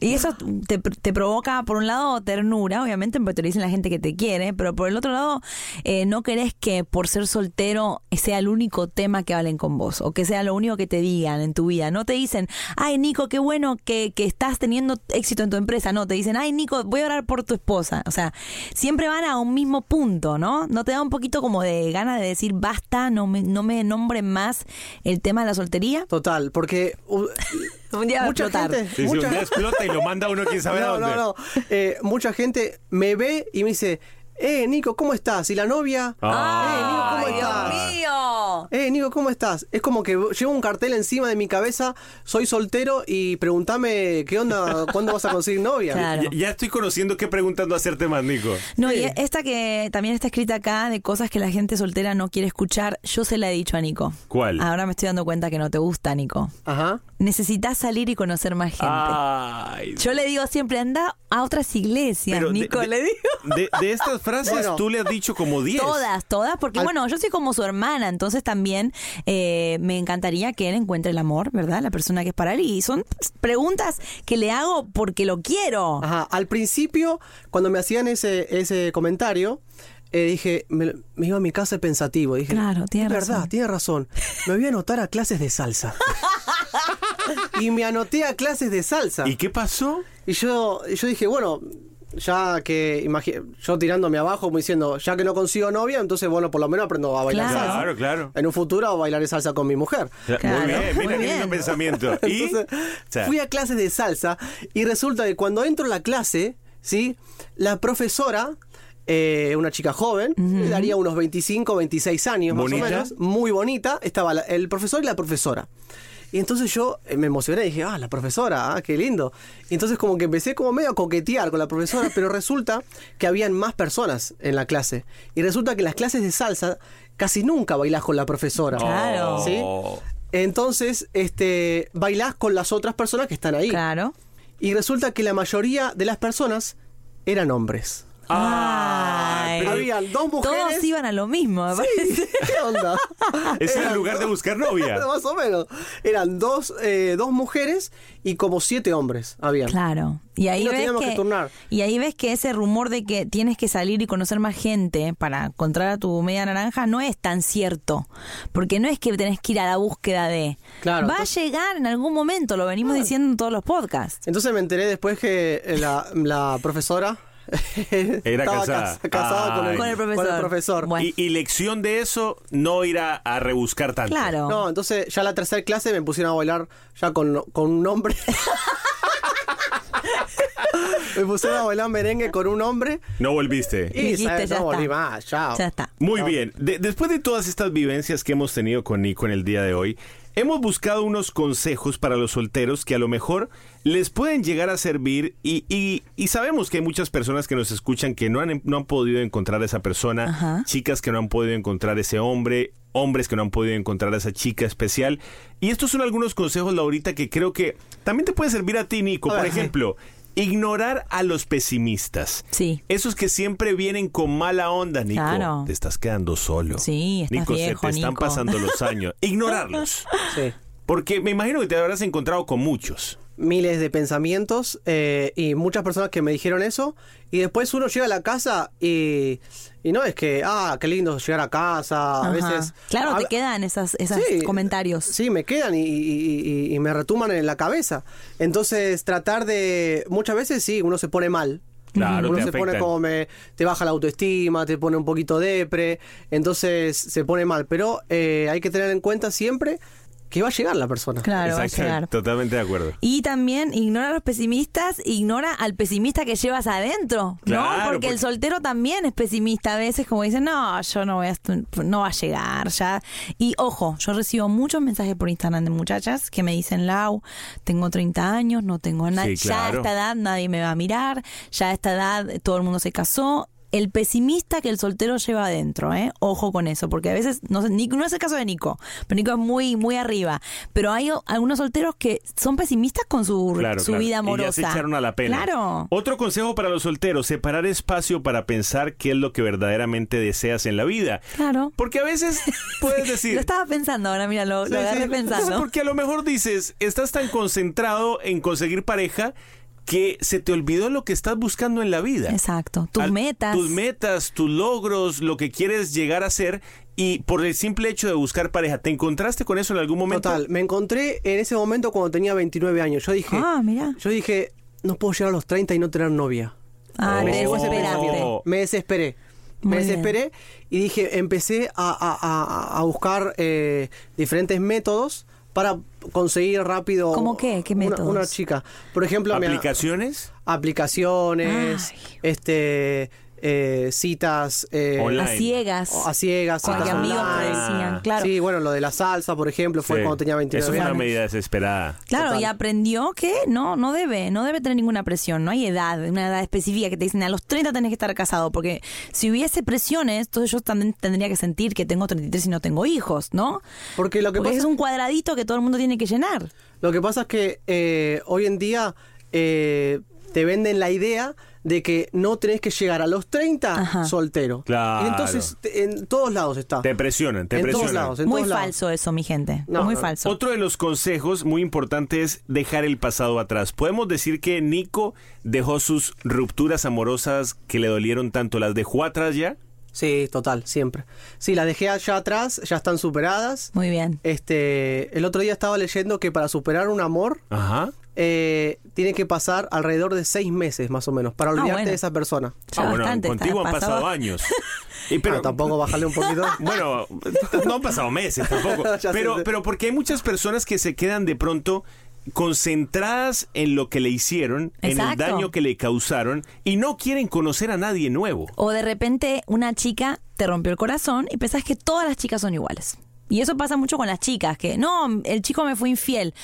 Y eso te, te provoca, por un lado, ternura, obviamente, porque te lo dicen la gente que te quiere, pero por el otro lado, eh, no querés que por ser soltero sea el único tema que hablen con vos, o que sea lo único que te digan en tu vida. No te dicen, ay, Nico, qué bueno que, que estás teniendo éxito en tu empresa. No, te dicen, ay, Nico, voy a orar por tu esposa. O sea, siempre van a un mismo punto, ¿no? ¿No te da un poquito como de ganas de decir, basta, no me, no me nombren más el tema de la soltería? Total, porque uh, Un día va a explotar. gente... Sí, sí, mucha- un día explota y lo manda uno quién sabe a no, dónde. no, no. Eh, mucha gente me ve y me dice, eh, Nico, ¿cómo estás? ¿Y la novia? Ah. Eh, Nico, ¿cómo ¡Ay, estás? Dios mío! Eh, Nico, ¿cómo estás? Es como que llevo un cartel encima de mi cabeza, soy soltero y pregúntame qué onda, cuándo vas a conseguir novia. Claro. Ya, ya estoy conociendo qué preguntando hacerte más, Nico. No, Sí. y esta que también está escrita acá de cosas que la gente soltera no quiere escuchar, yo se la he dicho a Nico. ¿Cuál? Ahora me estoy dando cuenta que no te gusta, Nico. Ajá. Necesitas salir y conocer más gente. Ay. Yo le digo siempre, anda a otras iglesias, Pero de- Nico, de- le digo. De, de estas frases Bueno. tú le has dicho como 10. Todas, todas, porque Al- bueno, yo soy como su hermana, entonces también eh, me encantaría que él encuentre el amor, ¿verdad? La persona que es para él. Y son preguntas que le hago porque lo quiero. Ajá, al principio, cuando me hacían ese, ese comentario, eh, dije, me, me iba a mi casa pensativo. Dije, Claro, tiene es verdad, razón. tiene razón. Me voy a anotar a clases de salsa. y me anoté a clases de salsa. ¿Y qué pasó? Y yo, yo dije, bueno, ya que yo tirándome abajo, como diciendo, ya que no consigo novia, entonces bueno, por lo menos aprendo a bailar Claro. salsa. Claro, claro. En un futuro bailaré salsa con mi mujer. Claro, muy bien, muy mira qué lindo pensamiento. Y Entonces, o sea, fui a clases de salsa y resulta que cuando entro a la clase, ¿sí? La profesora, eh, una chica joven, daría unos 25, 26 años ¿Bonita? más o menos, muy bonita, estaba la- el profesor y la profesora. Y entonces yo eh, me emocioné y dije, ah, la profesora, ah, qué lindo. Y entonces como que empecé como medio a coquetear con la profesora, pero resulta que habían más personas en la clase. Y resulta que en las clases de salsa casi nunca bailás con la profesora. Claro. ¿Sí? Entonces, este, bailás con las otras personas que están ahí. Claro. Y resulta que la mayoría de las personas eran hombres. Ay. Habían dos mujeres. Todos iban a lo mismo, me Sí. ¿Qué onda? Ese es el Eran lugar de dos- buscar novia. Más o menos. Eran dos, eh, dos mujeres y como siete hombres habían. Claro. Y ahí Y ves teníamos que, que turnar. y ahí ves que ese rumor de que tienes que salir y conocer más gente para encontrar a tu media naranja no es tan cierto, porque no es que tenés que ir a la búsqueda de. Claro, Va entonces- a llegar en algún momento, lo venimos diciendo en todos los podcasts. Entonces me enteré después que eh, la, la profesora Era casada. cas- casada con, el, Con el profesor. profesor. Bueno. Y, y lección de eso, no ir a, a rebuscar tanto. Claro. No, entonces ya la tercera clase me pusieron a bailar ya con, con un hombre. me pusieron a bailar merengue con un hombre. No volviste. Y Dijiste, ¿sabes? ya no volví está. más, chao. Ya está. Muy bien. De- después de todas estas vivencias que hemos tenido con Nico en el día de hoy, hemos buscado unos consejos para los solteros que a lo mejor les pueden llegar a servir y, y- y sabemos que hay muchas personas que nos escuchan que no han, no han podido encontrar a esa persona, Ajá. chicas que no han podido encontrar ese hombre, hombres que no han podido encontrar a esa chica especial. Y estos son algunos consejos, Laurita, que creo que también te puede servir a ti, Nico. A Por ejemplo, ignorar a los pesimistas. Sí. Esos que siempre vienen con mala onda, Nico. Claro. Te estás quedando solo. Sí, estás Nico, viejo, se te están pasando los años. Ignorarlos. Sí. Porque me imagino que te habrás encontrado con muchos. Miles de pensamientos eh, y muchas personas que me dijeron eso. Y después uno llega a la casa y, y no es que, ah, qué lindo llegar a casa. A Ajá. veces. Claro, a- te quedan esas, esos Sí, comentarios. Sí, me quedan y, y- y- y me retuman en la cabeza. Entonces, tratar de. Muchas veces sí, uno se pone mal. Claro, uno te se pone como me, te baja la autoestima, te pone un poquito depre, entonces se pone mal. Pero eh, hay que tener en cuenta siempre que va a llegar la persona. Claro, va a Exacto, llegar. Totalmente de acuerdo. Y también ignora a los pesimistas, ignora al pesimista que llevas adentro, Claro, ¿no? Porque, el soltero también es pesimista a veces, como dicen, no, yo no voy a, no va a llegar ya. Y ojo, yo recibo muchos mensajes por Instagram de muchachas que me dicen, Lau, tengo 30 años, no tengo nada, Sí, ya a esta edad nadie me va a mirar, ya a esta edad todo el mundo se casó. El pesimista que el soltero lleva adentro, ¿eh? Ojo con eso, porque a veces, no, sé, Nico- no es el caso de Nico, pero Nico es muy, muy arriba. Pero hay algunos solteros que son pesimistas con su, Claro, su claro. vida amorosa. Y ya se echaron a la pena. Claro. Otro consejo para los solteros, separar espacio para pensar qué es lo que verdaderamente deseas en la vida. Claro. Porque a veces puedes decir... Lo estaba pensando ahora, mira, lo, Sí, lo agarré sí. pensando. Porque a lo mejor dices, estás tan concentrado en conseguir pareja que se te olvidó lo que estás buscando en la vida. Exacto. Tus Al- metas. Tus metas, tus logros, lo que quieres llegar a ser. Y por el simple hecho de buscar pareja, ¿te encontraste con eso en algún momento? Total, me encontré en ese momento cuando tenía 29 años. Yo dije, Ah, mira. yo dije, no puedo llegar a los 30 y no tener novia. Ah, Oh. pensamiento. Me desesperé. Muy me bien. desesperé y dije, empecé a, a- a- a buscar eh, diferentes métodos para conseguir rápido. ¿Cómo qué? ¿Qué una- métodos? Una, chica. Por ejemplo, me- ¿Aplicaciones? aplicaciones, Ay. este eh, citas eh. A ciegas. a ciegas, citas amigos online. me decían, claro. Sí, bueno, lo de la salsa, por ejemplo, fue Sí. cuando tenía 29 Eso fue una años. medida desesperada. Claro, Total. y aprendió que no, no debe, no debe tener ninguna presión, no hay edad, una edad específica que te dicen a los 30 tenés que estar casado, porque si hubiese presiones, entonces yo también tendría que sentir que tengo 33 y no tengo hijos, ¿no? Porque lo que Porque pasa es un cuadradito que todo el mundo tiene que llenar. Lo que pasa es que eh, hoy en día eh, te venden la idea de que no tenés que llegar a los 30 Ajá. soltero. Claro. Y entonces te- en todos lados está. Te presionan, te en presionan. todos lados, en Muy todos lados. falso eso, mi gente. No, Muy no. falso. Otro de los consejos muy importantes es dejar el pasado atrás. Podemos decir que Nico dejó sus rupturas amorosas que le dolieron tanto, las dejó atrás ya. Sí, total, siempre. Sí, las dejé allá atrás, ya están superadas. Muy bien. Este, el otro día estaba leyendo que para superar un amor Ajá. Eh, tiene que pasar alrededor de seis meses más o menos para olvidarte bueno. de esa persona. Ah, bueno, bastante, contigo han pasado pasado. años. Y pero Ah, tampoco bajarle un poquito. Bueno, no han pasado meses tampoco. Pero, sé. pero porque hay muchas personas que se quedan de pronto concentradas en lo que le hicieron, en el daño que le causaron y no quieren conocer a nadie nuevo. O de repente una chica te rompió el corazón y pensás que todas las chicas son iguales. Y eso pasa mucho con las chicas, que no, el chico me fue infiel.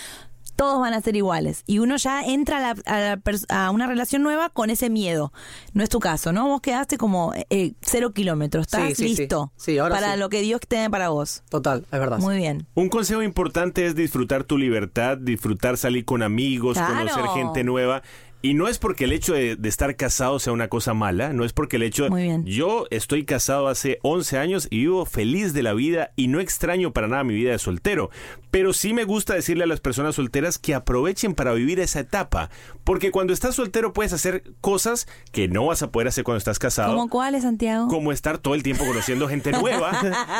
Todos van a ser iguales. Y uno ya entra a, la- a la a una relación nueva con ese miedo. No es tu caso, ¿no? Vos quedaste como eh, cero kilómetros. Estás Sí, sí, sí. listo Sí, ahora para sí. lo que Dios tiene para vos. Total, es verdad. Muy bien. Un consejo importante es disfrutar tu libertad, disfrutar salir con amigos, Claro. conocer gente nueva. Y no es porque el hecho de, de estar casado sea una cosa mala, no es porque el hecho... Muy bien. Yo estoy casado hace 11 años y vivo feliz de la vida y no extraño para nada mi vida de soltero. Pero sí me gusta decirle a las personas solteras que aprovechen para vivir esa etapa. Porque cuando estás soltero puedes hacer cosas que no vas a poder hacer cuando estás casado. ¿Cómo cuáles, Santiago? Como estar todo el tiempo conociendo gente nueva.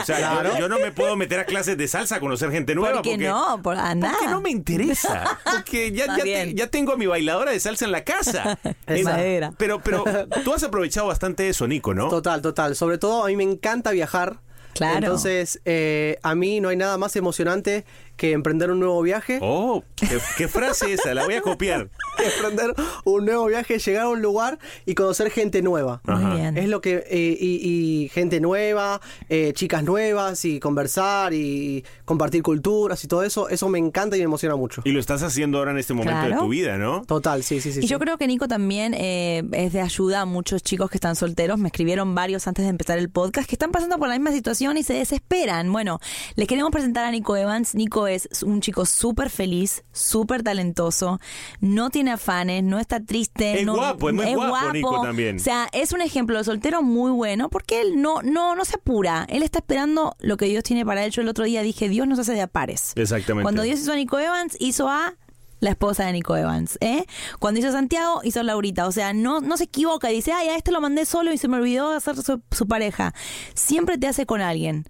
O sea, yo, yo no me puedo meter a clases de salsa a conocer gente nueva. ¿Por qué porque, no? Por, a nada. porque no me interesa. Porque ya, ya, te- ya tengo a mi bailadora de salsa en la casa. Es madera. Pero, pero tú has aprovechado bastante eso, Nico, ¿no? Total, total. Sobre todo a mí me encanta viajar. Claro. Entonces, eh, a mí no hay nada más emocionante que emprender un nuevo viaje. Oh, ¿qué, qué frase esa? La voy a copiar. emprender un nuevo viaje, llegar a un lugar y conocer gente nueva. Muy bien. Es lo que. eh, y, y gente nueva, eh, chicas nuevas, y conversar y compartir culturas y todo eso. Eso me encanta y me emociona mucho. Y lo estás haciendo ahora en este momento de tu vida, ¿no? Total, sí, sí, sí. Y sí. yo creo que Nico también eh, es de ayuda a muchos chicos que están solteros. Me escribieron varios antes de empezar el podcast que están pasando por la misma situación y se desesperan. Bueno, les queremos presentar a Nico Evans. Nico es un chico súper feliz, súper talentoso, no tiene afanes, no está triste. Es no- guapo, es muy guapo, Nico, también. O sea, es un ejemplo de soltero muy bueno porque él no, no, no se apura. Él está esperando lo que Dios tiene para él. Yo el otro día dije, Dios nos hace de a pares. Exactamente. Cuando Dios hizo a Nico Evans, hizo a la esposa de Nico Evans, ¿eh? Cuando hizo a Santiago, hizo a Laurita. O sea, no, no se equivoca y dice, ay, a este lo mandé solo y se me olvidó de hacer su, su pareja. Siempre te hace con alguien.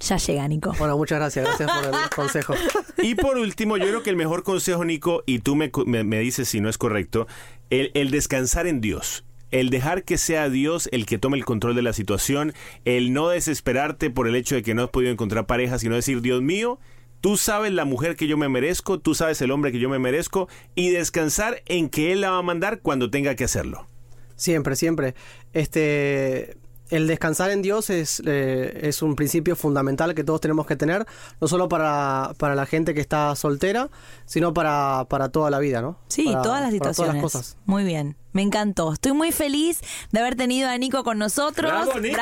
Ya llega, Nico. Bueno, muchas gracias, gracias por el consejo. Y por último, yo creo que el mejor consejo, Nico, y tú me, me- me dices si no es correcto, el, el descansar en Dios. El dejar que sea Dios el que tome el control de la situación, el no desesperarte por el hecho de que no has podido encontrar pareja, sino decir, Dios mío, tú sabes la mujer que yo me merezco, tú sabes el hombre que yo me merezco, y descansar en que Él la va a mandar cuando tenga que hacerlo. Siempre, siempre. Este. El descansar en Dios es, eh, es un principio fundamental que todos tenemos que tener, no solo para, para la gente que está soltera, sino para, para toda la vida, ¿no? Sí, Para- todas las situaciones. todas las cosas. Muy bien. Me encantó. Estoy muy feliz de haber tenido a Nico con nosotros. ¡Bravo, Nico!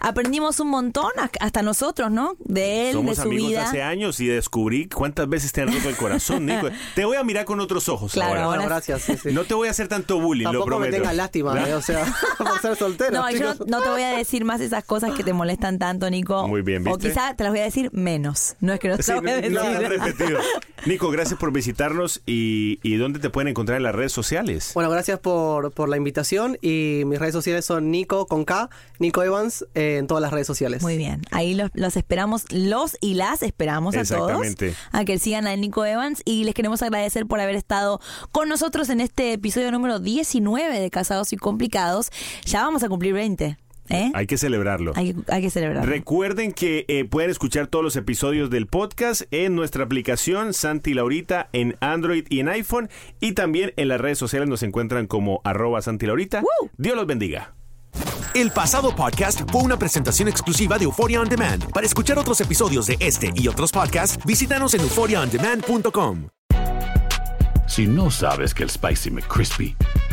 Aprendimos un montón, hasta nosotros, ¿no? De él, Somos de su amigos vida. hace años y descubrí cuántas veces te han roto el corazón, Nico. Te voy a mirar con otros ojos Claro, ahora. gracias. sí, sí. No te voy a hacer tanto bullying, lo Tampoco me prometo. tengas lástima, eh, o sea, por ser soltero. No, yo no, te voy a decir más esas cosas que te molestan tanto, Nico. Muy bien, O ¿viste? quizá te las voy a decir menos. No es que no te Sí, voy a no, decir. no repetido. Nico, gracias por visitarnos y, y ¿dónde te pueden encontrar en las redes sociales? Bueno, gracias por, por la invitación y mis redes sociales son Nico con K, Nico Evans eh, en todas las redes sociales. Muy bien, ahí los, los esperamos, los y las esperamos a todos. Exactamente. A que sigan a Nico Evans y les queremos agradecer por haber estado con nosotros en este episodio número 19 de Casados y Complicados. Ya vamos a cumplir 20, ¿eh? Hay que celebrarlo. Hay, hay que celebrar. Recuerden que eh, pueden escuchar todos los episodios del podcast en nuestra aplicación Santi Laurita en Android y en iPhone y también en las redes sociales nos encuentran como arroba Santi Laurita. Dios los bendiga. El pasado podcast fue una presentación exclusiva de Euphoria On Demand. Para escuchar otros episodios de este y otros podcasts, visítanos en euphoriaondemand.com. Si no sabes que el Spicy McCrispy